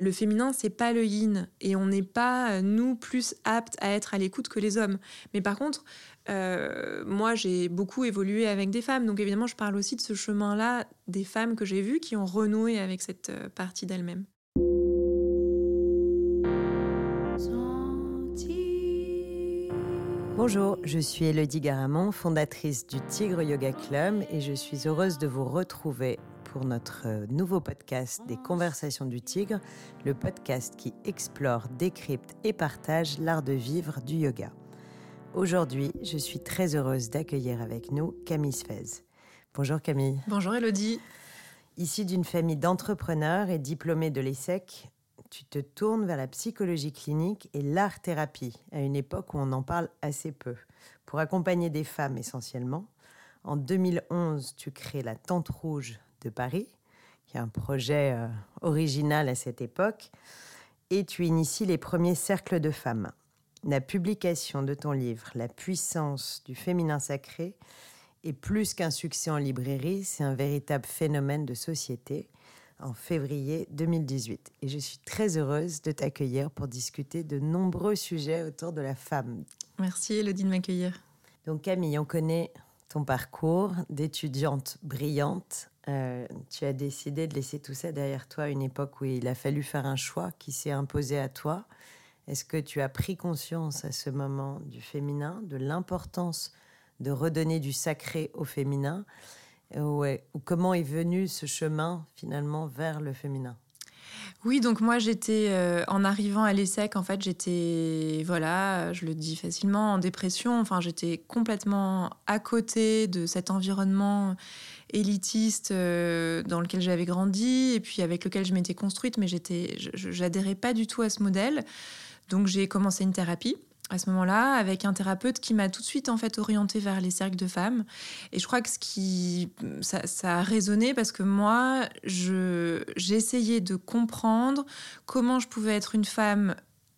Le féminin, c'est pas le yin et on n'est pas, euh, nous, plus aptes à être à l'écoute que les hommes. Mais par contre, euh, moi, j'ai beaucoup évolué avec des femmes. Donc évidemment, je parle aussi de ce chemin-là des femmes que j'ai vues qui ont renoué avec cette euh, partie d'elles-mêmes. Bonjour, je suis Elodie Garamond, fondatrice du Tigre Yoga Club et je suis heureuse de vous retrouver pour notre euh, nouveau podcast des Conversations du Tigre, le podcast qui explore, décrypte et partage l'art de vivre du yoga. Aujourd'hui, je suis très heureuse d'accueillir avec nous Camille Sfez. Bonjour Camille. Bonjour Elodie. Issue d'une famille d'entrepreneurs et diplômée de l'ESSEC, tu te tournes vers la psychologie clinique et l'art-thérapie, à une époque où on en parle assez peu, pour accompagner des femmes essentiellement. En 2011, tu crées la Tente Rouge de Paris, qui est un projet euh, original à cette époque, et tu inities les premiers cercles de femmes. La publication de ton livre La puissance du féminin sacré est plus qu'un succès en librairie, c'est un véritable phénomène de société en février 2018. Et je suis très heureuse de t'accueillir pour discuter de nombreux sujets autour de la femme. Merci Elodie de m'accueillir. Donc Camille, on connaît ton parcours d'étudiante brillante euh, tu as décidé de laisser tout ça derrière toi une époque où il a fallu faire un choix qui s'est imposé à toi. Est-ce que tu as pris conscience à ce moment du féminin, de l'importance de redonner du sacré au féminin? Ou comment est venu ce chemin finalement vers le féminin? Oui, donc moi j'étais euh, en arrivant à l'ESSEC, en fait j'étais, voilà, je le dis facilement, en dépression. Enfin, j'étais complètement à côté de cet environnement élitiste euh, dans lequel j'avais grandi et puis avec lequel je m'étais construite, mais j'adhérais pas du tout à ce modèle. Donc j'ai commencé une thérapie à ce moment-là avec un thérapeute qui m'a tout de suite en fait orientée vers les cercles de femmes et je crois que ce qui ça, ça a résonné parce que moi je j'essayais de comprendre comment je pouvais être une femme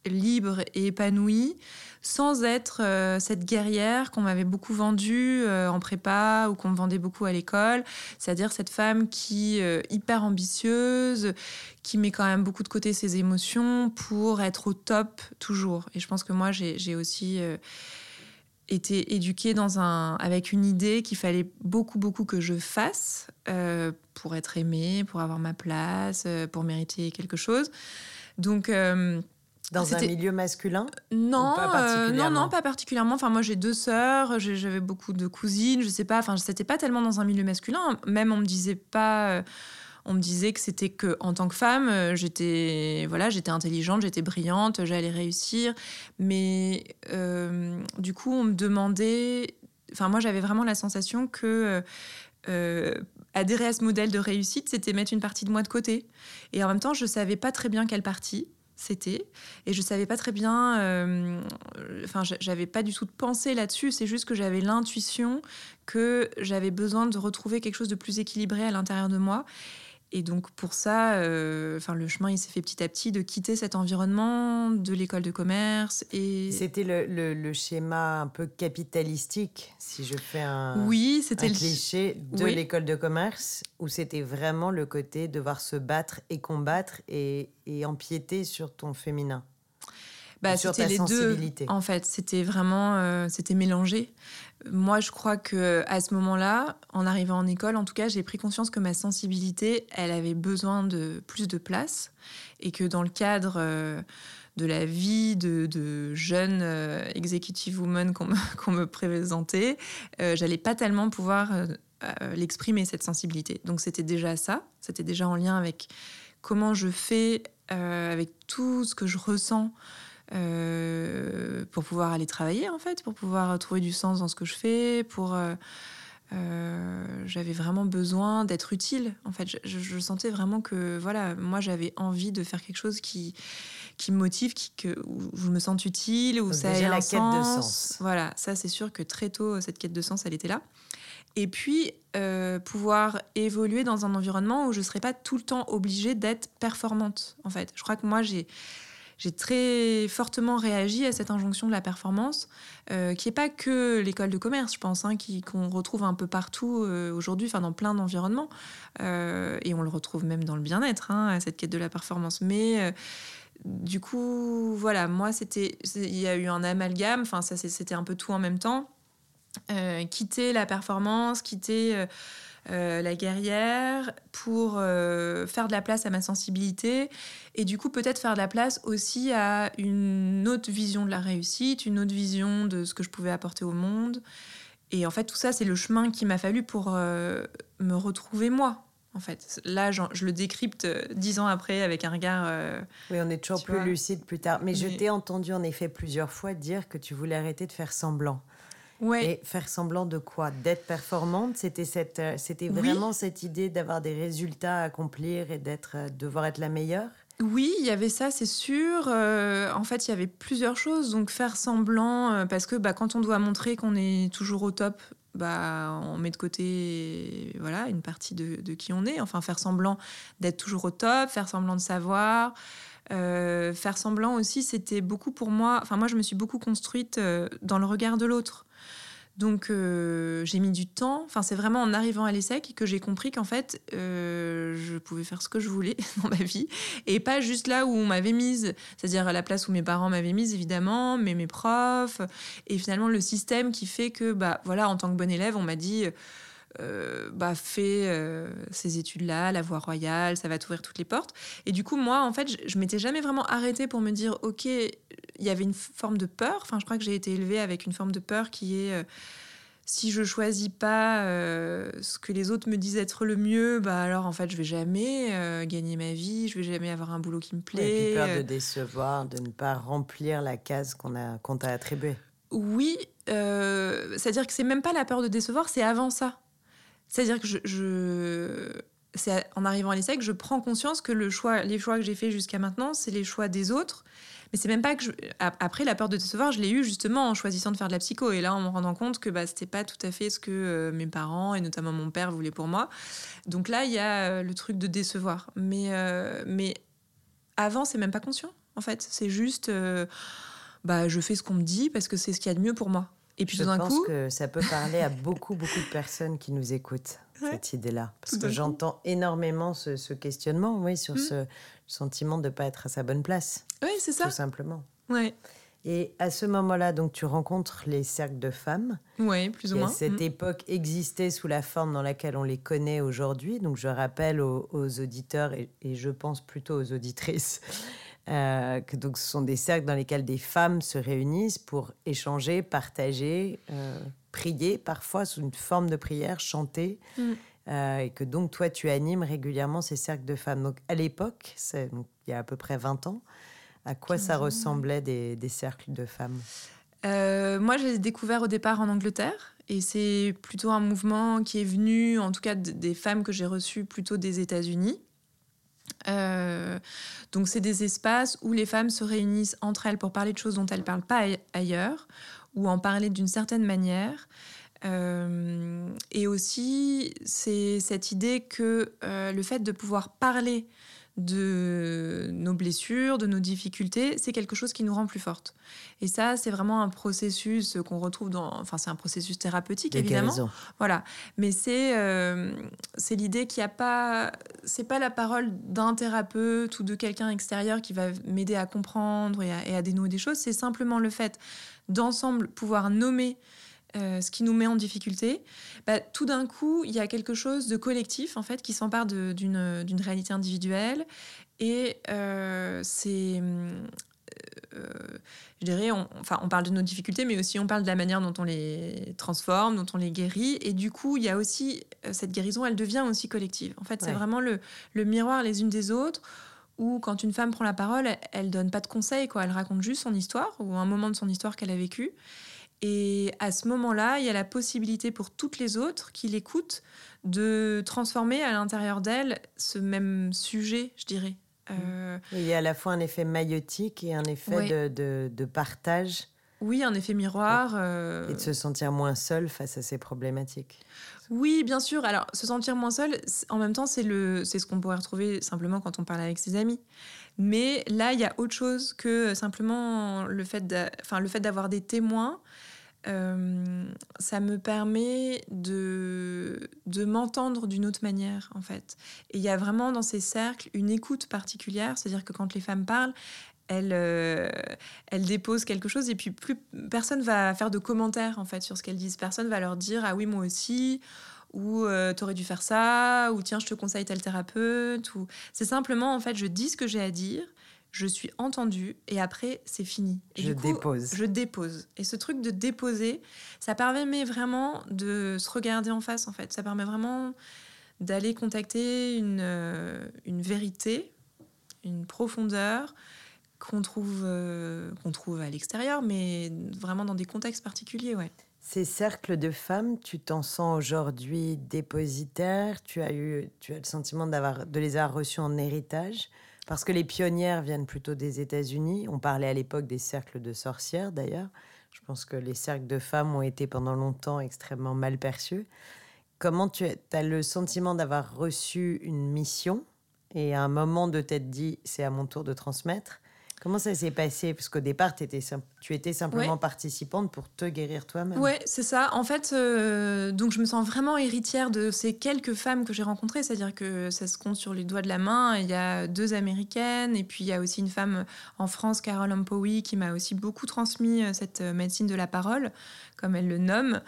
libre et épanouie sans être euh, cette guerrière qu'on m'avait beaucoup vendue euh, en prépa ou qu'on me vendait beaucoup à l'école, c'est-à-dire cette femme qui euh, hyper ambitieuse, qui met quand même beaucoup de côté ses émotions pour être au top toujours. Et je pense que moi j'ai aussi été éduquée dans un, avec une idée qu'il fallait beaucoup, beaucoup que je fasse pour être aimée, pour avoir ma place, pour mériter quelque chose. Donc, dans un milieu masculin Non, euh, non, non, pas particulièrement. Enfin, moi, j'ai deux sœurs, j'avais beaucoup de cousines, je sais pas. Enfin, c'était pas tellement dans un milieu masculin. Même, on me disait pas. Euh, on me disait que c'était que en tant que femme, euh, j'étais voilà, j'étais intelligente, j'étais brillante, j'allais réussir. Mais du coup, on me demandait. Enfin, moi, j'avais vraiment la sensation que adhérer à ce modèle de réussite, c'était mettre une partie de moi de côté. Et en même temps, je savais pas très bien quelle partie c'était. Et je savais pas très bien, euh, enfin, j'avais pas du tout de pensée là-dessus. C'est juste que j'avais l'intuition que j'avais besoin de retrouver quelque chose de plus équilibré à l'intérieur de moi. Et donc pour ça, euh, enfin le chemin il s'est fait petit à petit de quitter cet environnement de l'école de commerce et c'était le, le, schéma un peu capitalistique, si je fais un oui c'était le cliché de l'école de commerce où c'était vraiment le côté devoir se battre et combattre et, et empiéter sur ton féminin. Bah, c'était les deux. En fait, c'était vraiment, euh, c'était mélangé. Moi, je crois que à ce moment-là, en arrivant en école, en tout cas, j'ai pris conscience que ma sensibilité, elle avait besoin de plus de place et que dans le cadre euh, de la vie de, de jeune euh, executive woman qu'on me, me, présentait, j'allais pas tellement pouvoir l'exprimer cette sensibilité. Donc c'était déjà ça, c'était déjà en lien avec comment je fais, avec tout ce que je ressens. Euh, pour pouvoir aller travailler en fait, pour pouvoir trouver du sens dans ce que je fais, pour euh, euh, j'avais vraiment besoin d'être utile. En fait, je, sentais vraiment que voilà, moi j'avais envie de faire quelque chose qui qui me motive, qui, que, où je me sente utile, où ça ait la un quête de sens. Voilà, ça c'est sûr que très tôt cette quête de sens, elle était là. Et puis pouvoir évoluer dans un environnement où je serais pas tout le temps obligée d'être performante. En fait, je crois que moi j'ai j'ai très fortement réagi à cette injonction de la performance, euh, qui n'est pas que l'école de commerce, je pense, hein, qu'on retrouve un peu partout euh, aujourd'hui, enfin dans plein d'environnements, euh, et on le retrouve même dans le bien-être, hein, cette quête de la performance. Mais du coup, voilà, moi, c'était, il y a eu un amalgame, enfin ça, c'était un peu tout en même temps. quitter la performance, quitter euh, la guerrière, pour euh, faire de la place à ma sensibilité et du coup peut-être faire de la place aussi à une autre vision de la réussite, une autre vision de ce que je pouvais apporter au monde. Et en fait tout ça c'est le chemin qu'il m'a fallu pour euh, me retrouver moi. En fait, là, je le décrypte dix ans après avec un regard. oui, on est toujours plus lucide plus tard. Mais, Mais... je t'ai entendu en effet plusieurs fois dire que tu voulais arrêter de faire semblant. Et faire semblant de quoi? D'être performante? C'était cette, euh, c'était vraiment cette idée d'avoir des résultats à accomplir et d'être, euh, devoir être la meilleure? Oui, il y avait ça, c'est sûr. Euh, en fait, il y avait plusieurs choses. Donc, faire semblant, parce que bah, quand on doit montrer qu'on est toujours au top, bah, on met de côté voilà, une partie de, de qui on est. Enfin, faire semblant d'être toujours au top, faire semblant de savoir. faire semblant aussi, c'était beaucoup pour moi. Enfin, moi, je me suis beaucoup construite dans le regard de l'autre. Donc euh, j'ai mis du temps. Enfin, c'est vraiment en arrivant à l'ESSEC que j'ai compris qu'en fait, euh, je pouvais faire ce que je voulais dans ma vie et pas juste là où on m'avait mise, c'est-à-dire à la place où mes parents m'avaient mise évidemment, mais mes profs et finalement le système qui fait que bah voilà, en tant que bon élève, on m'a dit euh, bah, fais ces études-là, la voie royale, ça va t'ouvrir toutes les portes. Et du coup, moi, en fait, je, je m'étais jamais vraiment arrêtée pour me dire, ok, il y avait une forme de peur. Enfin, je crois que j'ai été élevée avec une forme de peur qui est euh, si je choisis pas euh, ce que les autres me disent être le mieux, bah alors en fait je vais jamais euh, gagner ma vie, je vais jamais avoir un boulot qui me plaît. et peur de décevoir, de ne pas remplir la case qu'on a qu'on t'a attribuée. Oui, c'est-à-dire que c'est même pas la peur de décevoir, c'est avant ça. C'est-à-dire que je, c'est en arrivant à l'essai que je prends conscience que le choix, les choix que j'ai faits jusqu'à maintenant, c'est les choix des autres mais c'est même pas que après la peur de décevoir, je l'ai eu justement en choisissant de faire de la psycho et là en me rendant compte que bah c'était pas tout à fait ce que euh, mes parents et notamment mon père voulaient pour moi. Donc là il y a euh, le truc de décevoir. Mais euh, mais avant c'est même pas conscient en fait. C'est juste bah je fais ce qu'on me dit parce que c'est ce qu'il y a de mieux pour moi. Et puis je tout d'un pense que ça peut parler à beaucoup beaucoup de personnes qui nous écoutent cette idée-là parce que j'entends énormément ce, questionnement oui sur mmh. ce sentiment de ne pas être à sa bonne place. Oui, c'est ça. Tout simplement. Ouais. Et à ce moment-là, donc tu rencontres les cercles de femmes. Oui, plus ou moins. Cette mm. époque existait sous la forme dans laquelle on les connaît aujourd'hui. Donc je rappelle aux, auditeurs et, je pense plutôt aux auditrices euh, que donc ce sont des cercles dans lesquels des femmes se réunissent pour échanger, partager, euh, prier, parfois sous une forme de prière, chanter. Mm. Euh, et que donc toi tu animes régulièrement ces cercles de femmes. Donc à l'époque, il y a à peu près 20 ans, à quoi ça ressemblait des, cercles de femmes? Moi j'ai découvert au départ en Angleterre et c'est plutôt un mouvement qui est venu, en tout cas des femmes que j'ai reçues plutôt des États-Unis. Euh, donc c'est des espaces où les femmes se réunissent entre elles pour parler de choses dont elles ne parlent pas ailleurs ou en parler d'une certaine manière. Euh, et aussi, c'est cette idée que euh, le fait de pouvoir parler de nos blessures, de nos difficultés, c'est quelque chose qui nous rend plus fortes. Et ça, c'est vraiment un processus qu'on retrouve dans... Enfin, c'est un processus thérapeutique, évidemment. Voilà. Mais c'est euh, c'est l'idée qu'il n'y a pas... C'est pas la parole d'un thérapeute ou de quelqu'un extérieur qui va m'aider à comprendre et à, et à dénouer des choses. C'est simplement le fait d'ensemble pouvoir nommer euh, ce qui nous met en difficulté, bah, tout d'un coup, il y a quelque chose de collectif en fait qui s'empare d'une réalité individuelle et euh, c'est euh, je dirais, on, enfin, on parle de nos difficultés, mais aussi on parle de la manière dont on les transforme, dont on les guérit. Et du coup, il y a aussi cette guérison, elle devient aussi collective. En fait, c'est vraiment le, le, miroir les unes des autres. Où quand une femme prend la parole, elle, elle donne pas de conseils, quoi. Elle raconte juste son histoire ou un moment de son histoire qu'elle a vécu. Et à ce moment-là, il y a la possibilité pour toutes les autres qui l'écoutent de transformer à l'intérieur d'elles ce même sujet, je dirais. Euh, il y a à la fois un effet maïotique et un effet de, de, partage Oui, un effet miroir. Et de se sentir moins seul face à ces problématiques. Oui, bien sûr. Alors, se sentir moins seul, en même temps, c'est le, c'est ce qu'on pourrait retrouver simplement quand on parle avec ses amis. Mais là, il y a autre chose que simplement le fait, enfin, le fait d'avoir des témoins. Euh, ça me permet de, de m'entendre d'une autre manière, en fait. Et il y a vraiment dans ces cercles une écoute particulière, c'est-à-dire que quand les femmes parlent, elles, euh, déposent quelque chose et puis plus personne va faire de commentaires, en fait, sur ce qu'elles disent. Personne va leur dire « Ah oui, moi aussi » ou euh, t'aurais dû faire ça, ou tiens, je te conseille tel thérapeute, ou c'est simplement en fait, je dis ce que j'ai à dire, je suis entendue et après c'est fini. je dépose. Je dépose. Et ce truc de déposer, ça permet vraiment de se regarder en face en fait. Ça permet vraiment d'aller contacter une, euh, une vérité, une profondeur qu'on trouve, euh, qu'on trouve à l'extérieur, mais vraiment dans des contextes particuliers, ouais. Ces cercles de femmes, tu t'en sens aujourd'hui dépositaire Tu as eu, tu as le sentiment d'avoir, de les avoir reçus en héritage? Parce que les pionnières viennent plutôt des États-Unis. On parlait à l'époque des cercles de sorcières, d'ailleurs. Je pense que les cercles de femmes ont été pendant longtemps extrêmement mal perçus. Comment tu as le sentiment d'avoir reçu une mission? Et à un moment de t'être dit c'est à mon tour de transmettre Comment ça s'est passé? Parce qu'au départ, étais, tu étais simplement participante pour te guérir toi-même. Oui, c'est ça. En fait, euh, donc je me sens vraiment héritière de ces quelques femmes que j'ai rencontrées. C'est-à-dire que ça se compte sur les doigts de la main. Il y a deux américaines et puis il y a aussi une femme en France, Carole Ampoui, qui m'a aussi beaucoup transmis euh, cette euh, médecine de la parole, comme elle le nomme.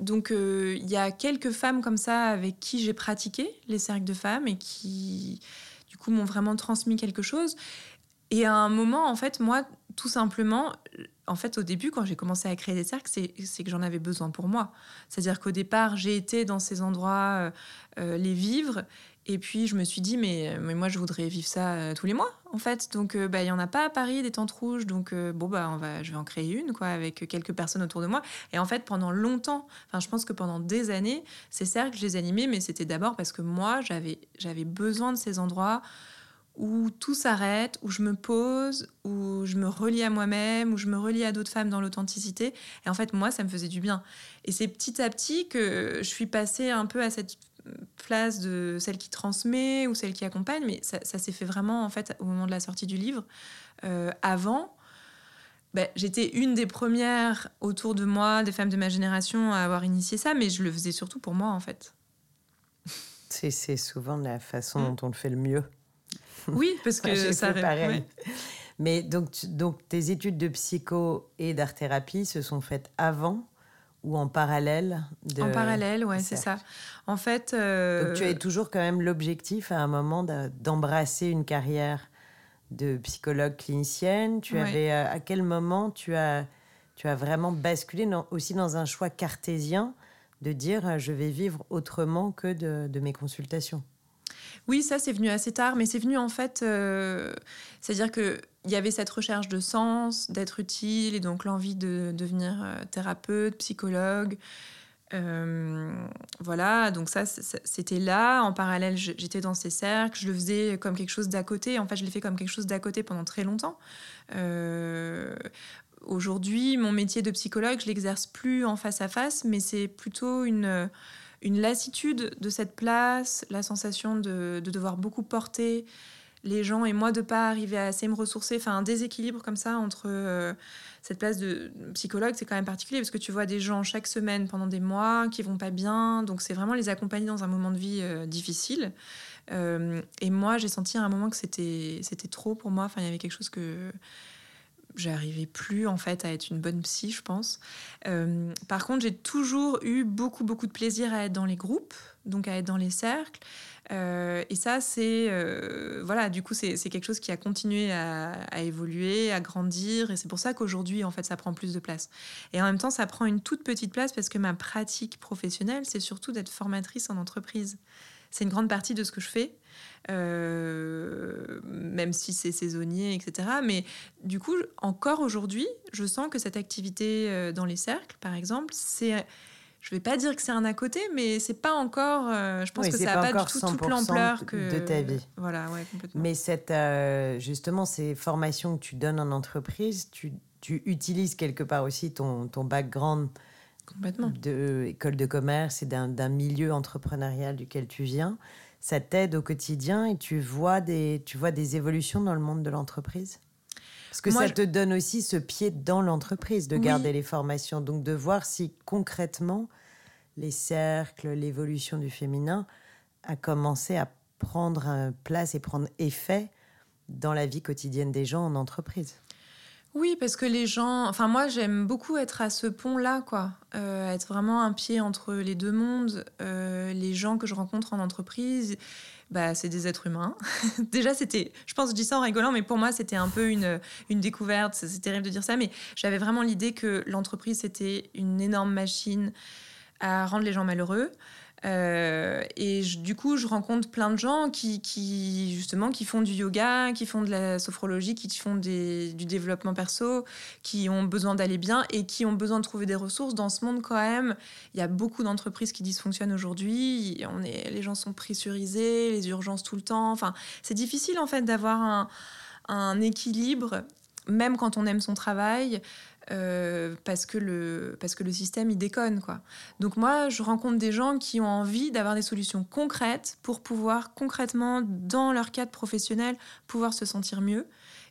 donc il y a quelques femmes comme ça avec qui j'ai pratiqué les cercles de femmes et qui m'ont vraiment transmis quelque chose. Et à un moment, en fait, moi, tout simplement, en fait, au début, quand j'ai commencé à créer des cercles, c'est que j'en avais besoin pour moi. C'est-à-dire qu'au départ, j'ai été dans ces endroits euh, euh, les vivre. Et puis, je me suis dit, mais, moi, je voudrais vivre ça euh, tous les mois, en fait. Donc, bah, il n'y en a pas à Paris, des tentes rouges. Donc, bon, bah, on va, je vais en créer une, quoi, avec quelques personnes autour de moi. Et en fait, pendant longtemps, enfin, je pense que pendant des années, ces cercles, je les animais, mais c'était d'abord parce que moi, j'avais besoin de ces endroits où tout s'arrête, où je me pose, où je me relie à moi-même, où je me relie à d'autres femmes dans l'authenticité. Et en fait, moi, ça me faisait du bien. Et c'est petit à petit que je suis passée un peu à cette place de celle qui transmet ou celle qui accompagne, mais ça, s'est fait vraiment en fait au moment de la sortie du livre. Euh, avant, ben, j'étais une des premières autour de moi, des femmes de ma génération, à avoir initié ça, mais je le faisais surtout pour moi en fait. C'est souvent la façon mm. dont on le fait le mieux. Oui, parce que ça pareil. Mais donc, donc, tes études de psycho et d'art-thérapie se sont faites avant ou en parallèle de... En parallèle, ouais, c'est ça. En fait... Euh, donc, tu avais toujours quand même l'objectif à un moment d'embrasser une carrière de psychologue clinicienne. Tu avais... Euh, à quel moment tu as, tu as vraiment basculé aussi dans un choix cartésien de dire euh, je vais vivre autrement que de, de mes consultations? Oui, ça, c'est venu assez tard, mais c'est venu en fait. Euh, c'est-à-dire qu'il y avait cette recherche de sens, d'être utile, et donc l'envie de devenir euh, thérapeute, psychologue. Euh, voilà, donc ça, c'était là. En parallèle, j'étais dans ces cercles. Je le faisais comme quelque chose d'à côté. En fait, je l'ai fait comme quelque chose d'à côté pendant très longtemps. Aujourd'hui, mon métier de psychologue, je l'exerce plus en face à face, mais c'est plutôt une une lassitude de cette place, la sensation de, devoir beaucoup porter les gens et moi de pas arriver à assez me ressourcer, enfin un déséquilibre comme ça entre euh, cette place de psychologue, c'est quand même particulier parce que tu vois des gens chaque semaine pendant des mois qui vont pas bien, donc c'est vraiment les accompagner dans un moment de vie euh, difficile. Euh, et moi, j'ai senti à un moment que c'était c'était trop pour moi. Enfin, il y avait quelque chose que j'arrivais plus en fait à être une bonne psy, je pense. Euh, par contre, j'ai toujours eu beaucoup beaucoup de plaisir à être dans les groupes, donc à être dans les cercles. Euh, et ça, c'est euh, voilà, du coup, c'est quelque chose qui a continué à, à évoluer, à grandir, et c'est pour ça qu'aujourd'hui, en fait, ça prend plus de place. Et en même temps, ça prend une toute petite place parce que ma pratique professionnelle, c'est surtout d'être formatrice en entreprise. C'est une grande partie de ce que je fais. Euh, même si c'est saisonnier, etc. Mais du coup, encore aujourd'hui, je sens que cette activité euh, dans les cercles, par exemple, c'est je vais pas dire que c'est un à côté, mais c'est pas encore. Euh, je pense que ça n'a pas du tout toute l'ampleur que de ta vie. Voilà, ouais, complètement. Mais cette, euh, justement, ces formations que tu donnes en entreprise, tu, tu utilises quelque part aussi ton, ton background complètement. de école de commerce et d'un milieu entrepreneurial duquel tu viens. Ça t'aide au quotidien et tu vois des, tu vois des évolutions dans le monde de l'entreprise? Parce que ça te donne aussi ce pied dans l'entreprise de garder les formations, donc de voir si concrètement les cercles, l'évolution du féminin a commencé à prendre place et prendre effet dans la vie quotidienne des gens en entreprise. Oui, parce que les gens, enfin moi j'aime beaucoup être à ce pont-là, quoi, euh, être vraiment un pied entre les deux mondes. Euh, les gens que je rencontre en entreprise, bah, c'est des êtres humains. Déjà, c'était, je pense, je dis ça en rigolant, mais pour moi, c'était un peu une, une découverte. C'est terrible de dire ça, mais j'avais vraiment l'idée que l'entreprise, c'était une énorme machine à rendre les gens malheureux. Euh, et du coup, je rencontre plein de gens qui, justement, qui font du yoga, qui font de la sophrologie, qui font du développement perso, qui ont besoin d'aller bien et qui ont besoin de trouver des ressources dans ce monde quand même. Il y a beaucoup d'entreprises qui dysfonctionnent aujourd'hui. On est, les gens sont pressurisés, les urgences tout le temps. Enfin, c'est difficile en fait d'avoir un équilibre, même quand on aime son travail. Euh, parce, que le, parce que le système, il déconne. Quoi. Donc moi, je rencontre des gens qui ont envie d'avoir des solutions concrètes pour pouvoir concrètement, dans leur cadre professionnel, pouvoir se sentir mieux.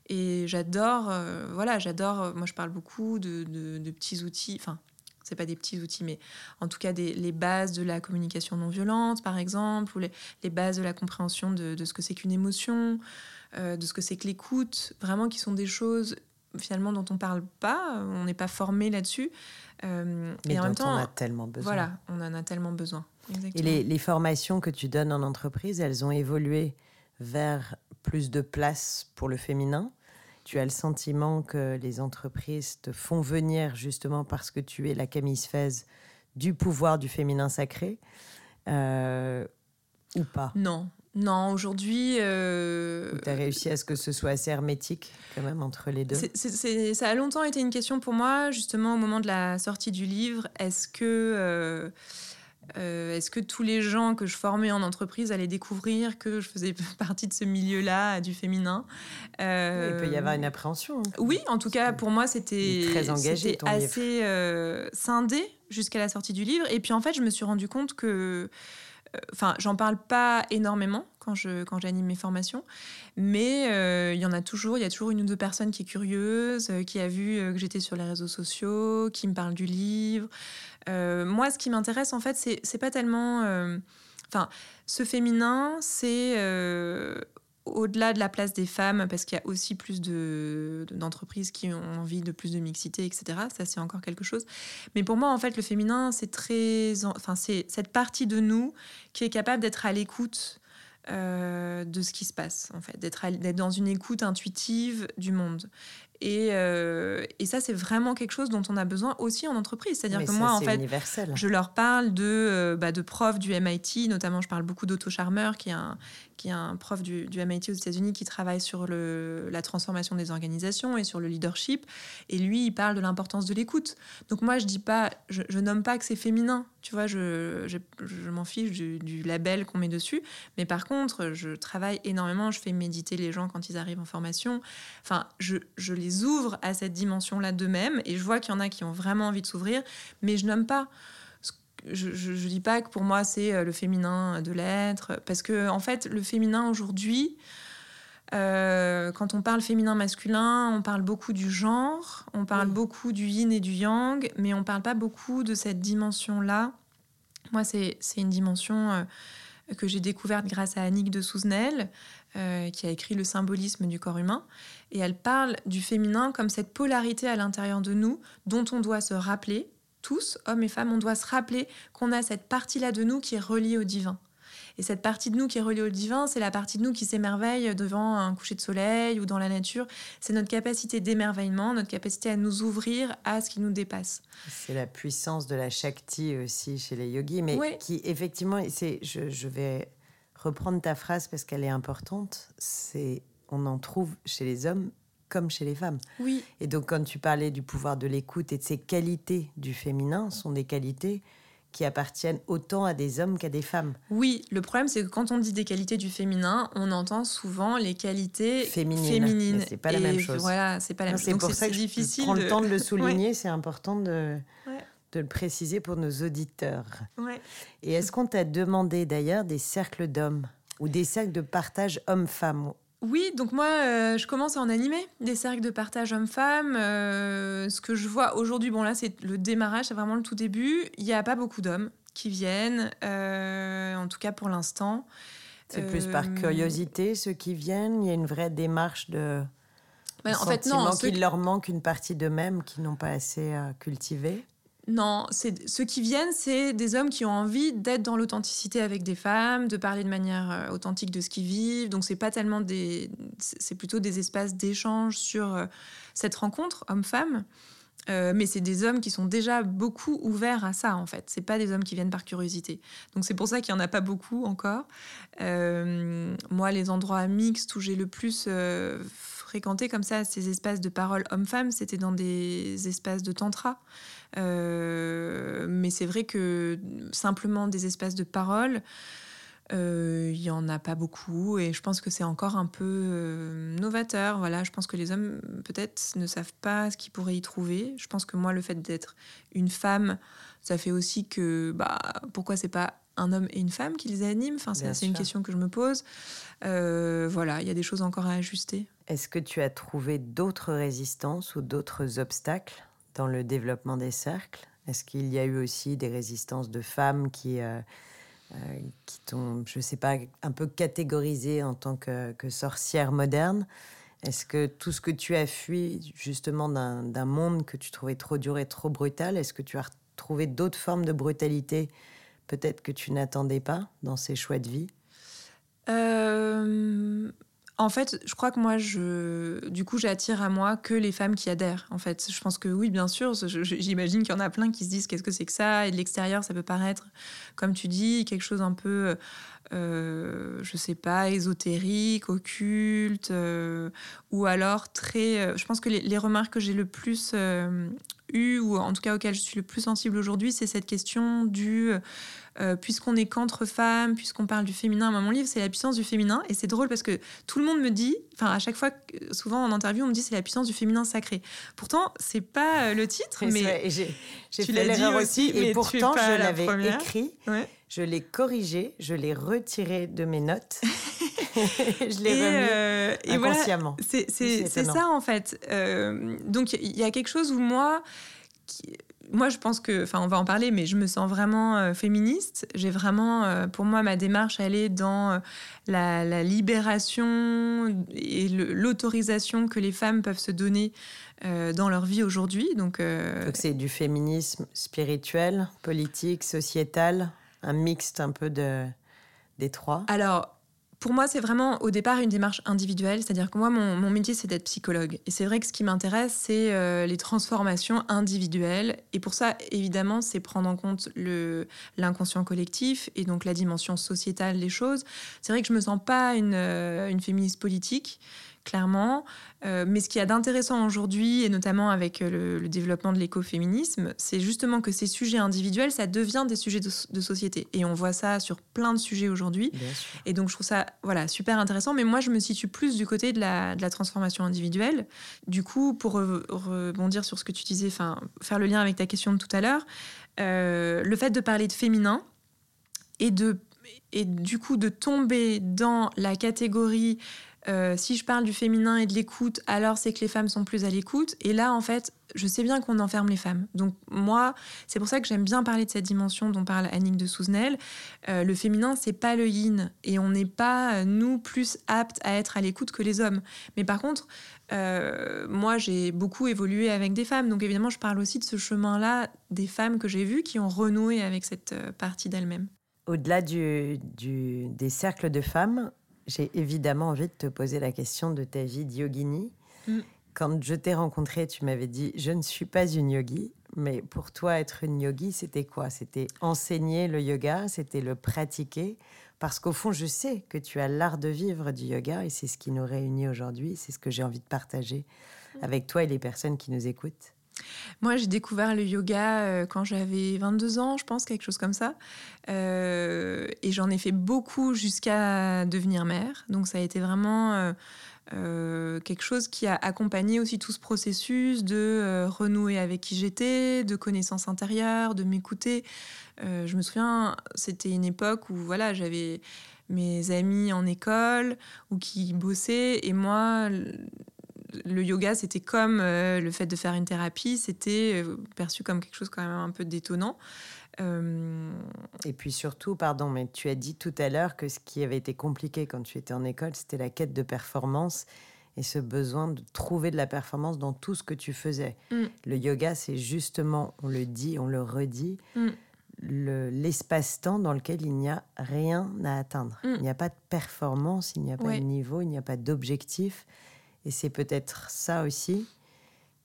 Et j'adore, euh, voilà, j'adore, euh, moi je parle beaucoup de, de, petits outils, enfin, c'est pas des petits outils, mais en tout cas des, les bases de la communication non violente, par exemple, ou les, les bases de la compréhension de, de ce que c'est qu'une émotion, de ce que c'est que l'écoute, vraiment qui sont des choses finalement dont on parle pas, on n'est pas formé là-dessus. Euh, et en même temps, on a tellement besoin. Voilà, on en a tellement besoin. Et les, les, formations que tu donnes en entreprise, elles ont évolué vers plus de place pour le féminin. Tu as le sentiment que les entreprises te font venir justement parce que tu es la Camille Fez du pouvoir du féminin sacré euh, ou pas? Non, non, aujourd'hui. Euh... Tu as réussi à ce que ce soit assez hermétique, quand même, entre les deux Ça a longtemps été une question pour moi, justement, au moment de la sortie du livre. Est-ce que. Euh, euh, est-ce que tous les gens que je formais en entreprise allaient découvrir que je faisais partie de ce milieu-là, du féminin? Il peut y avoir une appréhension. Hein. Oui, en tout cas, pour moi, c'était très engagé, assez euh, scindé jusqu'à la sortie du livre. Et puis, en fait, je me suis rendu compte que Enfin, j'en parle pas énormément quand je quand j'anime mes formations, mais euh, il y en a toujours. Il y a toujours une ou deux personnes qui est curieuse, euh, qui a vu euh, que j'étais sur les réseaux sociaux, qui me parle du livre. moi, ce qui m'intéresse en fait, c'est pas tellement. Enfin, ce féminin, c'est au-delà de la place des femmes, parce qu'il y a aussi plus d'entreprises qui ont envie de plus de mixité, etc. Ça, c'est encore quelque chose. Mais pour moi, en fait, le féminin, c'est très, enfin, c'est cette partie de nous qui est capable d'être à l'écoute euh, de ce qui se passe, en fait, d'être dans une écoute intuitive du monde. Euh, et, ça, c'est vraiment quelque chose dont on a besoin aussi en entreprise. C'est-à-dire que moi, en fait, je leur parle de, euh, bah, de profs du MIT, notamment, je parle beaucoup d'Otto Charmer, qui est un, qui est un prof du, du MIT aux États-Unis qui travaille sur le, la transformation des organisations et sur le leadership. Et lui, il parle de l'importance de l'écoute. Donc moi, je dis pas, je, je nomme pas que c'est féminin. Tu vois, je, je, je m'en fiche du, du label qu'on met dessus. Mais par contre, je travaille énormément. Je fais méditer les gens quand ils arrivent en formation. Enfin, je, je les ouvre à cette dimension-là d'eux-mêmes et je vois qu'il y en a qui ont vraiment envie de s'ouvrir, mais je nomme pas. Je, ne dis pas que pour moi c'est euh, le féminin de l'être, parce que en fait le féminin aujourd'hui, euh, quand on parle féminin masculin, on parle beaucoup du genre, on parle beaucoup du yin et du yang, mais on parle pas beaucoup de cette dimension-là. Moi, c'est une dimension euh, que j'ai découverte grâce à Annick de Souzenel, euh, qui a écrit Le symbolisme du corps humain. Et elle parle du féminin comme cette polarité à l'intérieur de nous dont on doit se rappeler, tous, hommes et femmes, on doit se rappeler qu'on a cette partie-là de nous qui est reliée au divin. Et cette partie de nous qui est reliée au divin, c'est la partie de nous qui s'émerveille devant un coucher de soleil ou dans la nature. C'est notre capacité d'émerveillement, notre capacité à nous ouvrir à ce qui nous dépasse. C'est la puissance de la Shakti aussi chez les yogis, mais qui effectivement, c'est, je, je vais reprendre ta phrase parce qu'elle est importante, c'est on en trouve chez les hommes comme chez les femmes. Oui. Et donc quand tu parlais du pouvoir de l'écoute et de ces qualités du féminin, sont des qualités qui appartiennent autant à des hommes qu'à des femmes. Oui, le problème c'est que quand on dit des qualités du féminin, on entend souvent les qualités féminines. féminines. C'est pas la même chose. Voilà, c'est pas la même chose. C'est pour ça que difficile. Je prends le temps de le souligner. C'est important de, de le préciser pour nos auditeurs. Et est-ce qu'on t'a demandé d'ailleurs des cercles d'hommes ou des cercles de partage homme-femme oui, donc moi, euh, je commence à en animer des cercles de partage hommes-femmes. Euh, ce que je vois aujourd'hui, bon là, c'est le démarrage, c'est vraiment le tout début. Il n'y a pas beaucoup d'hommes qui viennent, euh, en tout cas pour l'instant. C'est plus par curiosité, ceux qui viennent? Il y a une vraie démarche de. Ben, en fait, non. Qu'il leur manque une partie d'eux-mêmes qui n'ont pas assez cultivé. Non, c'est ceux qui viennent, c'est des hommes qui ont envie d'être dans l'authenticité avec des femmes, de parler de manière euh, authentique de ce qu'ils vivent. Donc c'est pas tellement des, c'est plutôt des espaces d'échange sur euh, cette rencontre homme-femme. Euh, mais c'est des hommes qui sont déjà beaucoup ouverts à ça en fait. C'est pas des hommes qui viennent par curiosité. Donc c'est pour ça qu'il y en a pas beaucoup encore. moi, les endroits mixtes où j'ai le plus fréquenté comme ça ces espaces de parole homme-femme, c'était dans des espaces de tantra. Euh, mais c'est vrai que simplement des espaces de parole, euh, il n'y en a pas beaucoup et je pense que c'est encore un peu euh, novateur. Voilà, je pense que les hommes peut-être ne savent pas ce qu'ils pourraient y trouver. Je pense que moi, le fait d'être une femme, ça fait aussi que bah, pourquoi c'est pas un homme et une femme qui les animent? Enfin, C'est une question que je me pose. voilà, il y a des choses encore à ajuster. Est-ce que tu as trouvé d'autres résistances ou d'autres obstacles? Dans le développement des cercles? Est-ce qu'il y a eu aussi des résistances de femmes qui, euh, euh, qui t'ont, je ne sais pas, un peu catégorisée en tant que, que sorcière moderne? Est-ce que tout ce que tu as fui justement d'un monde que tu trouvais trop dur et trop brutal, est-ce que tu as trouvé d'autres formes de brutalité peut-être que tu n'attendais pas dans ces choix de vie? Euh, en fait, je crois que moi, je, du coup, j'attire à moi que les femmes qui adhèrent. En fait, je pense que oui, bien sûr. J'imagine qu'il y en a plein qui se disent qu'est-ce que c'est que ça? Et de l'extérieur, ça peut paraître, comme tu dis, quelque chose un peu, euh, je sais pas, ésotérique, occulte, euh, ou alors très. Euh, je pense que les, remarques que j'ai le plus euh, ou en tout cas auxquelles je suis le plus sensible aujourd'hui, c'est cette question du euh, puisqu'on est qu'entre femmes, puisqu'on parle du féminin. mon livre, c'est la puissance du féminin. Et c'est drôle parce que tout le monde me dit, enfin, à chaque fois, souvent en interview, on me dit c'est la puissance du féminin sacré. Pourtant, c'est pas euh, le titre, mais. J'ai fait l'erreur aussi. Et pourtant, je l'avais écrit. Je l'ai corrigé, je l'ai retiré de mes notes. je l'ai remis euh, inconsciemment. c'est ça en fait. donc il y a quelque chose où moi, moi, je pense que, enfin, on va en parler, mais je me sens vraiment euh, féministe. J'ai vraiment, euh, pour moi, ma démarche, elle est dans euh, la, libération et l'autorisation que les femmes peuvent se donner dans leur vie aujourd'hui. Donc, c'est du féminisme spirituel, politique, sociétal, un mixte un peu de des trois. Alors, pour moi, c'est vraiment au départ une démarche individuelle, c'est-à-dire que moi, mon, métier, c'est d'être psychologue. Et c'est vrai que ce qui m'intéresse, c'est euh, les transformations individuelles. Et pour ça, évidemment, c'est prendre en compte l'inconscient collectif et donc la dimension sociétale des choses. C'est vrai que je me sens pas une, euh, une féministe politique clairement. Euh, mais ce qu'il y a d'intéressant aujourd'hui, et notamment avec euh, le, développement de l'écoféminisme, c'est justement que ces sujets individuels, ça devient des sujets de, société. Et on voit ça sur plein de sujets aujourd'hui. Et donc je trouve ça voilà, super intéressant. Mais moi, je me situe plus du côté de la, de la transformation individuelle. Du coup, pour rebondir sur ce que tu disais, faire le lien avec ta question de tout à l'heure, euh, le fait de parler de féminin et de et du coup de tomber dans la catégorie euh, si je parle du féminin et de l'écoute, alors c'est que les femmes sont plus à l'écoute. Et là, en fait, je sais bien qu'on enferme les femmes. Donc moi, c'est pour ça que j'aime bien parler de cette dimension dont parle Annick de Souzenel. Euh, le féminin, c'est pas le yin, et on n'est pas euh, nous plus aptes à être à l'écoute que les hommes. Mais par contre, moi, j'ai beaucoup évolué avec des femmes, donc évidemment, je parle aussi de ce chemin-là des femmes que j'ai vues qui ont renoué avec cette partie d'elles-mêmes. Au-delà du, des cercles de femmes, j'ai évidemment envie de te poser la question de ta vie de yogini. Mm. Quand je t'ai rencontré, tu m'avais dit Je ne suis pas une yogi, mais pour toi, être une yogi, c'était quoi? C'était enseigner le yoga, c'était le pratiquer? Parce qu'au fond, je sais que tu as l'art de vivre du yoga et c'est ce qui nous réunit aujourd'hui. C'est ce que j'ai envie de partager mm. avec toi et les personnes qui nous écoutent. Moi, j'ai découvert le yoga euh, quand j'avais 22 ans, je pense, quelque chose comme ça. Euh, et j'en ai fait beaucoup jusqu'à devenir mère. Donc, ça a été vraiment euh, quelque chose qui a accompagné aussi tout ce processus de renouer avec qui j'étais, de connaissance intérieure, de m'écouter. je me souviens, c'était une époque où voilà, j'avais mes amis en école ou qui bossaient et moi le yoga, c'était comme euh, le fait de faire une thérapie, c'était euh, perçu comme quelque chose quand même un peu détonnant. Euh, Et puis surtout, pardon, mais tu as dit tout à l'heure que ce qui avait été compliqué quand tu étais en école, c'était la quête de performance et ce besoin de trouver de la performance dans tout ce que tu faisais. Mm. Le yoga, c'est justement, on le dit, on le redit, mm. l'espace-temps dans lequel il n'y a rien à atteindre. Mm. Il n'y a pas de performance, il n'y a pas de niveau, il n'y a pas d'objectif. Et c'est peut-être ça aussi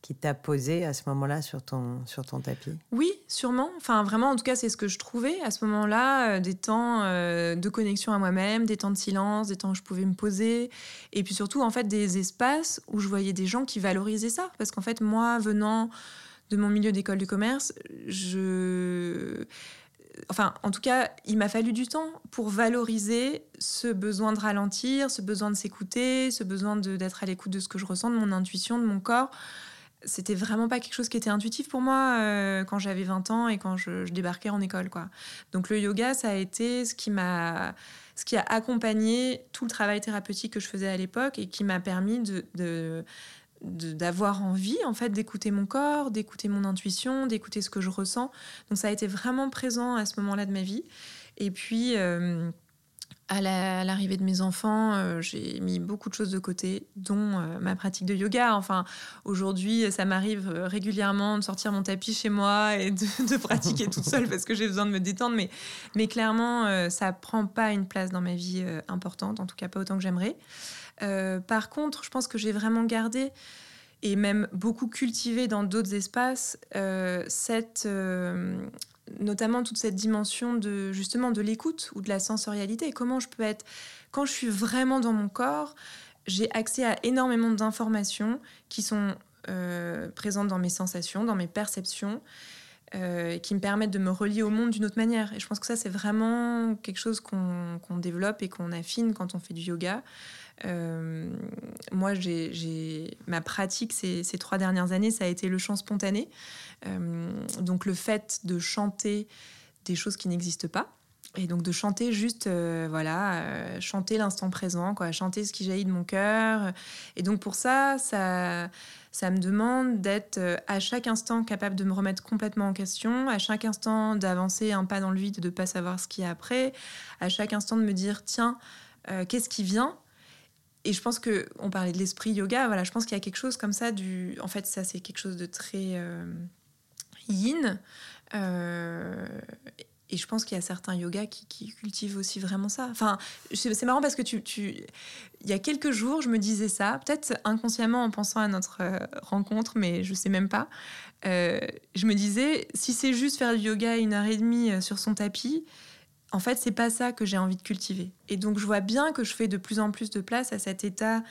qui t'a posé à ce moment-là sur ton, sur ton tapis? Oui, sûrement. Enfin, vraiment, en tout cas, c'est ce que je trouvais à ce moment-là, euh, des temps euh, de connexion à moi-même, des temps de silence, des temps où je pouvais me poser, et puis surtout, en fait, des espaces où je voyais des gens qui valorisaient ça. Parce qu'en fait, moi, venant de mon milieu d'école de commerce, je enfin, en tout cas, il m'a fallu du temps pour valoriser ce besoin de ralentir, ce besoin de s'écouter, ce besoin d'être à l'écoute de ce que je ressens, de mon intuition, de mon corps. C'était vraiment pas quelque chose qui était intuitif pour moi euh, quand j'avais 20 ans et quand je, débarquais en école, quoi. Donc le yoga, ça a été ce qui m'a, ce qui a accompagné tout le travail thérapeutique que je faisais à l'époque et qui m'a permis de d'avoir envie en fait d'écouter mon corps, d'écouter mon intuition, d'écouter ce que je ressens. Donc ça a été vraiment présent à ce moment-là de ma vie. Et puis euh, à l'arrivée de mes enfants, euh, j'ai mis beaucoup de choses de côté, dont euh, ma pratique de yoga. Enfin, aujourd'hui, ça m'arrive régulièrement de sortir mon tapis chez moi et de, pratiquer toute seule parce que j'ai besoin de me détendre. Mais, mais clairement, ça prend pas une place dans ma vie importante, en tout cas pas autant que j'aimerais. Euh, par contre, je pense que j'ai vraiment gardé et même beaucoup cultivé dans d'autres espaces euh, cette euh, notamment toute cette dimension de justement de l'écoute ou de la sensorialité. Comment je peux être quand je suis vraiment dans mon corps j'ai accès à énormément d'informations qui sont présentes dans mes sensations dans mes perceptions qui me permettent de me relier au monde d'une autre manière. Et je pense que ça, c'est vraiment quelque chose qu'on développe et qu'on affine quand on fait du yoga. Euh, moi, j'ai ma pratique ces, ces, trois dernières années, ça a été le chant spontané. Euh, donc le fait de chanter des choses qui n'existent pas. Et donc de chanter juste, euh, voilà, chanter l'instant présent, quoi, chanter ce qui jaillit de mon cœur. Et donc pour ça, ça, ça me demande d'être à chaque instant capable de me remettre complètement en question, à chaque instant d'avancer un pas dans le vide, de ne pas savoir ce qui est après, à chaque instant de me dire, tiens, qu'est-ce qui vient? Et je pense que on parlait de l'esprit yoga. Voilà, je pense qu'il y a quelque chose comme ça du. En fait, ça c'est quelque chose de très euh, yin. Euh, et je pense qu'il y a certains yogas qui, cultivent aussi vraiment ça. Enfin, c'est marrant parce que tu, il y a quelques jours, je me disais ça, peut-être inconsciemment en pensant à notre euh, rencontre, mais je sais même pas. je me disais, si c'est juste faire du yoga une heure et demie sur son tapis, en fait, c'est pas ça que j'ai envie de cultiver. Et donc, je vois bien que je fais de plus en plus de place à cet état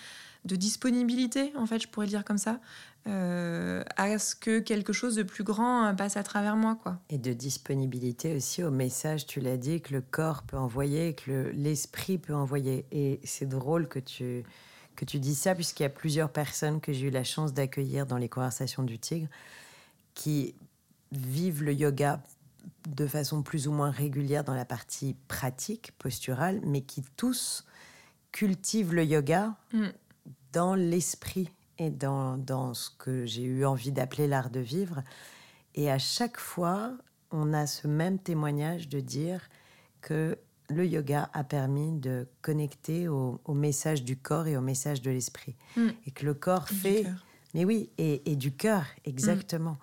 de disponibilité, en fait, je pourrais dire comme ça, euh, à ce que quelque chose de plus grand euh, passe à travers moi, quoi? Et de disponibilité aussi au message, tu l'as dit, que le corps peut envoyer, que l'esprit peut envoyer. Et c'est drôle que tu que tu dis ça, puisqu'il y a plusieurs personnes que j'ai eu la chance d'accueillir dans les conversations du tigre qui vivent le yoga de façon plus ou moins régulière dans la partie pratique, posturale, mais qui tous cultivent le yoga mm. dans l'esprit et dans, dans ce que j'ai eu envie d'appeler l'art de vivre. Et à chaque fois, on a ce même témoignage de dire que le yoga a permis de connecter au, message du corps et au message de l'esprit. Mm. Et que le corps fait... Mais oui, et, du cœur, exactement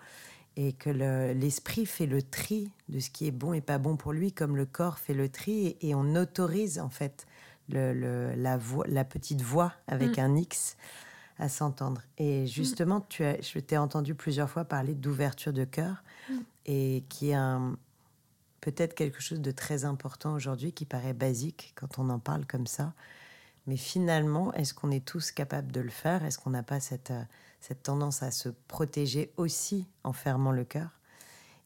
et que l'esprit fait le tri de ce qui est bon et pas bon pour lui, comme le corps fait le tri, et, on autorise en fait le, la, voix, la petite voix avec mm. un X à s'entendre. Et justement, tu as, je t'ai entendu plusieurs fois parler d'ouverture de cœur, mm. et qui est peut-être quelque chose de très important aujourd'hui, qui paraît basique quand on en parle comme ça, Mais finalement, est-ce qu'on est tous capables de le faire? Est-ce qu'on n'a pas cette, euh, cette tendance à se protéger aussi en fermant le cœur?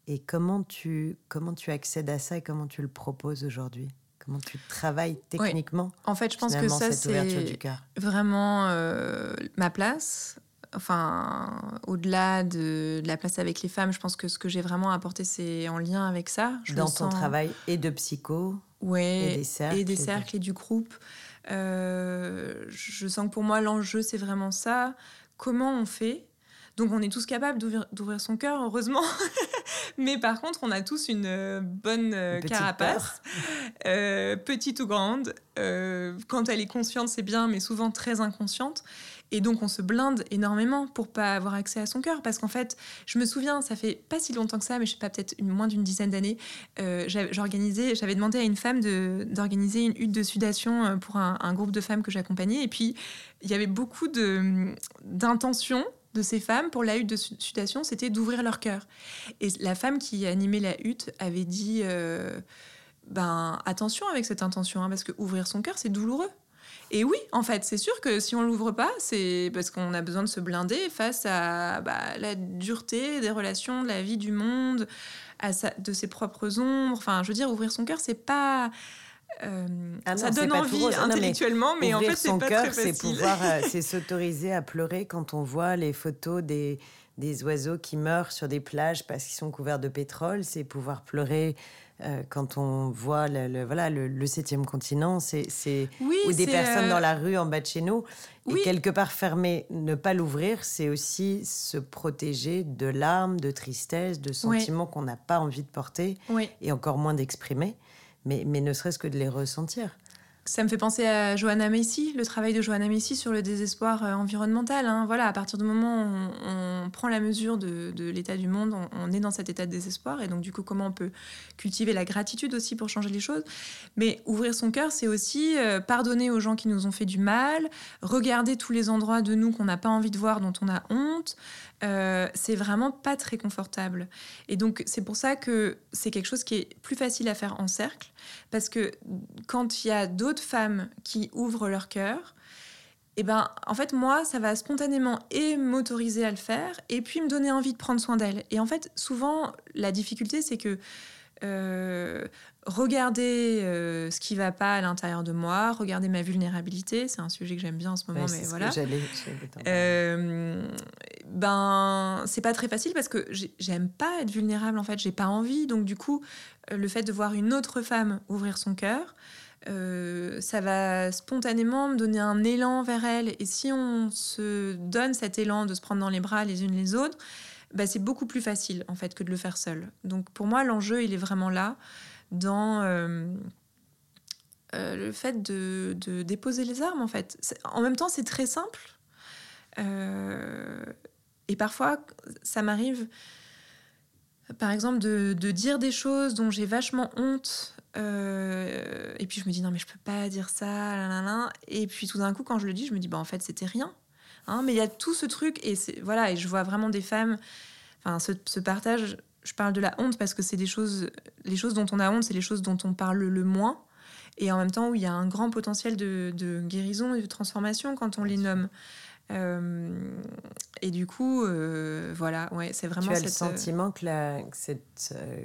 Et comment tu, comment tu accèdes à ça et comment tu le proposes aujourd'hui? Comment tu travailles techniquement En fait, je pense que ça, c'est vraiment euh, ma place. Enfin, au-delà de, la place avec les femmes, je pense que ce que j'ai vraiment apporté, c'est en lien avec ça. Dans ton travail et de psycho ouais, et des cercles. Et des cercles et, du groupe. Euh, je sens que pour moi, l'enjeu, c'est vraiment ça. Comment on fait donc on est tous capables d'ouvrir son cœur, heureusement. Mais par contre, on a tous une euh, bonne euh, carapace, petite ou grande. quand elle est consciente, c'est bien, mais souvent très inconsciente. Et donc on se blinde énormément pour pas avoir accès à son cœur. Parce qu'en fait, je me souviens, ça fait pas si longtemps que ça, mais je sais pas, peut-être moins d'une dizaine d'années, euh, j'avais demandé à une femme d'organiser une hutte de sudation euh, pour un, groupe de femmes que j'accompagnais. Et puis, il y avait beaucoup d'intentions de ces femmes pour la hutte de sudation, c'était d'ouvrir leur cœur. Et la femme qui animait la hutte avait dit... Euh, ben attention avec cette intention, hein, parce que ouvrir son cœur, c'est douloureux. Et oui, en fait, c'est sûr que si on l'ouvre pas, c'est parce qu'on a besoin de se blinder face à bah, la dureté des relations, de la vie du monde, à de ses propres ombres. Enfin, je veux dire, ouvrir son cœur, c'est pas. Euh, ah ça donne envie intellectuellement, mais, en fait, c'est pas cœur, très C'est pouvoir, euh, c'est s'autoriser à pleurer quand on voit les photos des, des oiseaux qui meurent sur des plages parce qu'ils sont couverts de pétrole. C'est pouvoir pleurer euh, quand on voit le, voilà, le, septième continent, c'est ou des personnes dans la rue en bas de chez nous. Et quelque part fermer, ne pas l'ouvrir, c'est aussi se protéger de larmes, de tristesse, de sentiments qu'on n'a pas envie de porter et encore moins d'exprimer, mais, mais ne serait-ce que de les ressentir. Ça me fait penser à Johanna Macy, le travail de Johanna Macy sur le désespoir euh, environnemental. Hein. Voilà, à partir du moment où on, prend la mesure de, l'état du monde, on, est dans cet état de désespoir. Et donc, du coup, comment on peut cultiver la gratitude aussi pour changer les choses. Mais ouvrir son cœur, c'est aussi euh, pardonner aux gens qui nous ont fait du mal, regarder tous les endroits de nous qu'on n'a pas envie de voir, dont on a honte, euh, c'est vraiment pas très confortable. Et donc, c'est pour ça que c'est quelque chose qui est plus facile à faire en cercle, parce que quand il y a d'autres femmes qui ouvrent leur cœur, et eh ben, en fait, moi, ça va spontanément et m'autoriser à le faire, et puis me donner envie de prendre soin d'elle. Et en fait, souvent, la difficulté, c'est que euh, regarder euh, ce qui va pas à l'intérieur de moi, regarder ma vulnérabilité, c'est un sujet que j'aime bien en ce moment, mais voilà. Euh, ben, c'est pas très facile parce que j'aime pas être vulnérable en fait, j'ai pas envie. Donc du coup, euh, le fait de voir une autre femme ouvrir son cœur, ça va spontanément me donner un élan vers elle. Et si on se donne cet élan de se prendre dans les bras les unes les autres, bah, c'est beaucoup plus facile en fait que de le faire seul. Donc pour moi, l'enjeu, il est vraiment là, dans euh, euh, le fait de, déposer les armes en fait. En même temps, c'est très simple. Euh, et parfois, ça m'arrive, par exemple, de, dire des choses dont j'ai vachement honte. et puis je me dis non mais je peux pas dire ça, et puis tout d'un coup quand je le dis, je me dis bah en fait c'était rien. Hein, mais il y a tout ce truc, et voilà, et je vois vraiment des femmes. Enfin, ce, partage, je parle de la honte parce que c'est des choses, les choses dont on a honte, c'est les choses dont on parle le moins, et en même temps où il y a un grand potentiel de, guérison et de transformation quand on les nomme. Euh, et du coup, euh, voilà, ouais, c'est vraiment. Tu as le sentiment que la, cette, euh,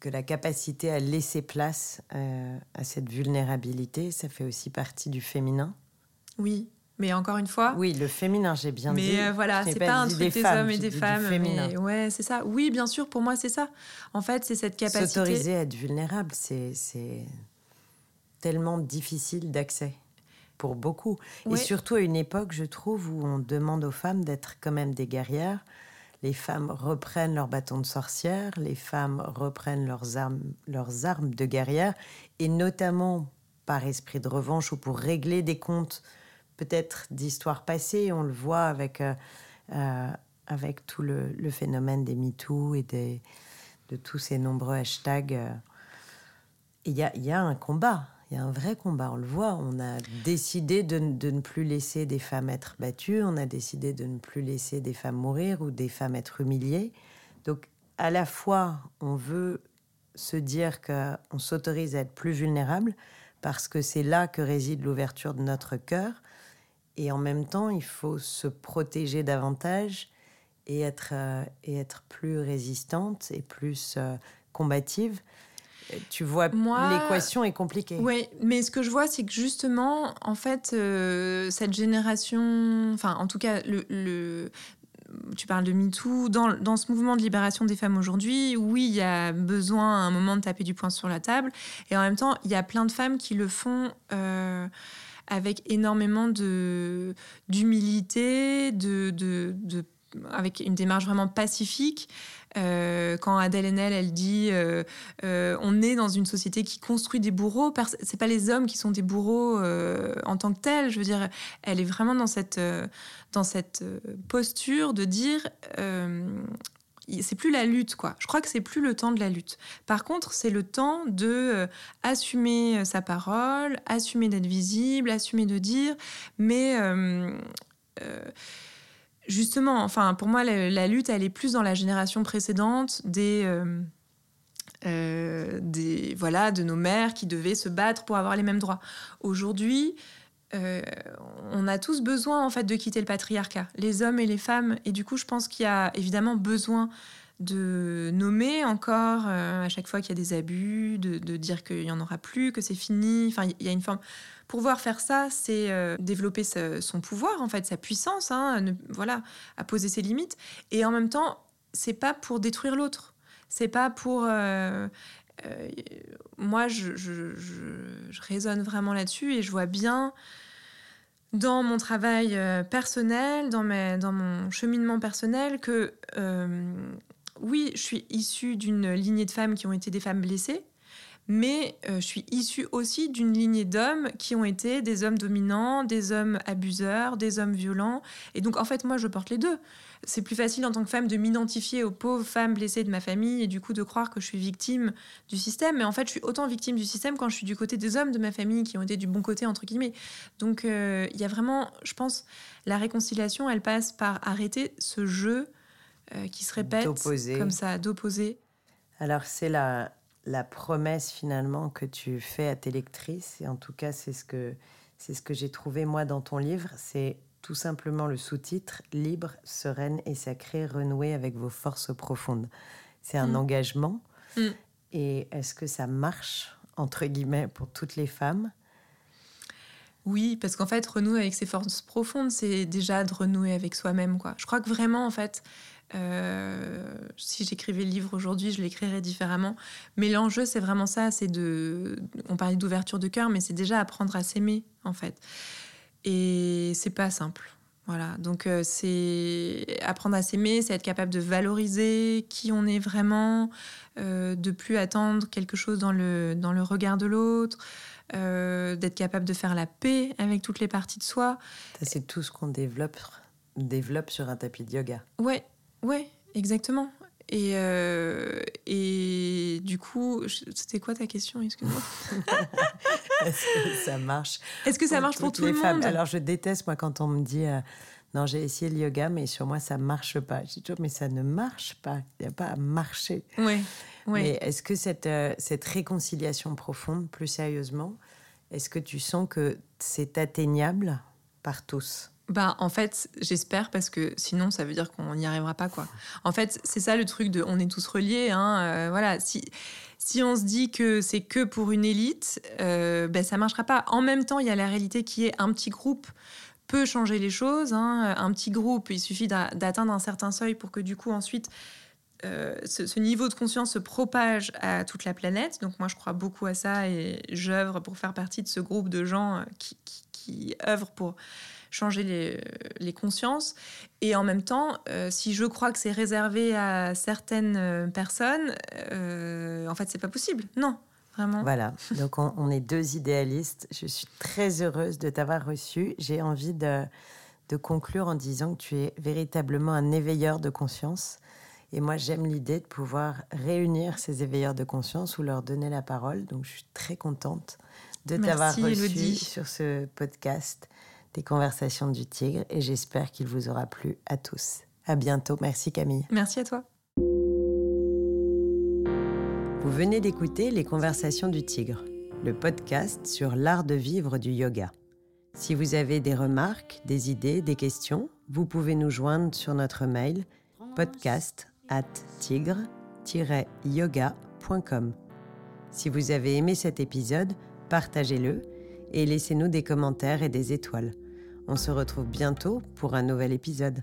que la capacité à laisser place à cette vulnérabilité, ça fait aussi partie du féminin? Oui, mais encore une fois. Oui, le féminin, j'ai bien dit. Mais euh, voilà, c'est pas, pas un truc des, hommes et des femmes. Mais ouais, c'est ça. Oui, bien sûr, pour moi, c'est ça. En fait, c'est cette capacité. S'autoriser à être vulnérable, c'est tellement difficile d'accès pour beaucoup. Et surtout à une époque, je trouve, où on demande aux femmes d'être quand même des guerrières. Les femmes reprennent leur bâton de sorcière, les femmes reprennent leurs armes, leurs armes de guerrière, et notamment par esprit de revanche ou pour régler des comptes peut-être d'histoires passées. On le voit avec, euh, euh, avec tout le, phénomène des MeToo et de tous ces nombreux hashtags. Il y a, y a, un combat, il y a un vrai combat, on le voit. On a décidé de, de, ne plus laisser des femmes être battues, on a décidé de ne plus laisser des femmes mourir ou des femmes être humiliées. Donc à la fois, on veut se dire qu'on s'autorise à être plus vulnérable, parce que c'est là que réside l'ouverture de notre cœur. Et en même temps, il faut se protéger davantage et être, euh, et être plus résistante et plus euh, combative. Tu vois, l'équation est compliquée. Oui, mais ce que je vois, c'est que justement, en fait, euh, cette génération, enfin, en tout cas, le, tu parles de MeToo, dans, dans ce mouvement de libération des femmes aujourd'hui, oui, il y a besoin à un moment de taper du poing sur la table. Et en même temps, il y a plein de femmes qui le font euh, avec énormément d'humilité, de, de, de, avec une démarche vraiment pacifique. Euh, quand Adèle Haenel, elle dit euh, euh, on est dans une société qui construit des bourreaux, c'est pas les hommes qui sont des bourreaux en tant que tels. Je veux dire, elle est vraiment dans cette, dans cette posture de dire c'est plus la lutte, quoi. Je crois que c'est plus le temps de la lutte. Par contre, c'est le temps de assumer sa parole, assumer d'être visible, assumer de dire, mais justement, enfin, pour moi, la, lutte, elle est plus dans la génération précédente des, euh, euh, des, voilà, de nos mères qui devaient se battre pour avoir les mêmes droits. Aujourd'hui, euh, on a tous besoin en fait de quitter le patriarcat, les hommes et les femmes. Et du coup, je pense qu'il y a évidemment besoin de nommer encore à chaque fois qu'il y a des abus, de, dire qu'il n'y en aura plus, que c'est fini. Enfin, il y a une forme pouvoir faire ça, c'est euh, développer son pouvoir, en fait, sa puissance, hein, voilà, à poser ses limites. Et en même temps, c'est pas pour détruire l'autre. C'est pas pour. Euh, euh, moi, je, raisonne vraiment là-dessus et je vois bien dans mon travail personnel, dans, mon cheminement personnel, que oui, je suis issue d'une lignée de femmes qui ont été des femmes blessées, mais euh, je suis issue aussi d'une lignée d'hommes qui ont été des hommes dominants, des hommes abuseurs, des hommes violents. Et donc, en fait, moi, je porte les deux. C'est plus facile en tant que femme de m'identifier aux pauvres femmes blessées de ma famille et du coup de croire que je suis victime du système. Mais en fait, je suis autant victime du système quand je suis du côté des hommes de ma famille qui ont été du bon côté, entre guillemets. Donc, euh, il y a vraiment, je pense, la réconciliation, elle passe par arrêter ce jeu euh, qui se répète comme ça, d'opposer. Alors, c'est la, la promesse finalement que tu fais à tes lectrices, et en tout cas c'est ce que, c'est ce que j'ai trouvé moi dans ton livre, c'est tout simplement le sous-titre Libre, sereine et sacrée, renouer avec vos forces profondes. C'est un mm. engagement. Mm. Et est-ce que ça marche, entre guillemets, pour toutes les femmes? Oui, parce qu'en fait, renouer avec ses forces profondes, c'est déjà de renouer avec soi-même. quoi. Je crois que vraiment, en fait, euh, si j'écrivais le livre aujourd'hui, je l'écrirais différemment. Mais l'enjeu, c'est vraiment ça. C'est de, on parlait d'ouverture de cœur, mais c'est déjà apprendre à s'aimer en fait. Et c'est pas simple. Voilà. Donc euh, c'est apprendre à s'aimer, c'est être capable de valoriser qui on est vraiment, euh, de plus attendre quelque chose dans le dans le regard de l'autre. d'être capable de faire la paix avec toutes les parties de soi. C'est tout ce qu'on développe, développe sur un tapis de yoga. Ouais, Ouais, exactement. Et, euh, et du coup, c'était quoi ta question Excuse-moi. Est-ce que ça marche Est-ce que ça marche pour tout le monde? Alors, je déteste, moi, quand on me dit euh, Non, j'ai essayé le yoga, mais sur moi, ça marche pas. Je dis toujours Mais ça ne marche pas. Il n'y a pas à marcher. Oui. Mais est-ce que cette, euh, cette réconciliation profonde, plus sérieusement, est-ce que tu sens que c'est atteignable par tous? Bah, en fait, j'espère parce que sinon, ça veut dire qu'on n'y arrivera pas, quoi. En fait, c'est ça le truc de on est tous reliés, hein, euh, voilà. Si, si on se dit que c'est que pour une élite, euh, ben, ça marchera pas. En même temps, il y a la réalité qui est un petit groupe peut changer les choses. Hein. Un petit groupe, il suffit d'atteindre un certain seuil pour que du coup, ensuite, euh, ce, niveau de conscience se propage à toute la planète. Donc moi, je crois beaucoup à ça et j'œuvre pour faire partie de ce groupe de gens qui, qui, qui œuvrent pour changer les, les consciences. Et en même temps, euh, si je crois que c'est réservé à certaines euh, personnes, euh, en fait, c'est pas possible. Non, vraiment. Voilà. Donc, on, est deux idéalistes. Je suis très heureuse de t'avoir reçu. J'ai envie de, de conclure en disant que tu es véritablement un éveilleur de conscience. Et moi, j'aime l'idée de pouvoir réunir ces éveilleurs de conscience ou leur donner la parole. Donc, je suis très contente de t'avoir reçu sur ce podcast des conversations du tigre et j'espère qu'il vous aura plu à tous. À bientôt. Merci Camille. Merci à toi. Vous venez d'écouter Les Conversations du Tigre. le podcast sur l'art de vivre du yoga. Si vous avez des remarques, des idées, des questions, vous pouvez nous joindre sur notre mail podcast at tigre-yoga.com. Si vous avez aimé cet épisode, partagez-le et laissez-nous des commentaires et des étoiles. On se retrouve bientôt pour un nouvel épisode.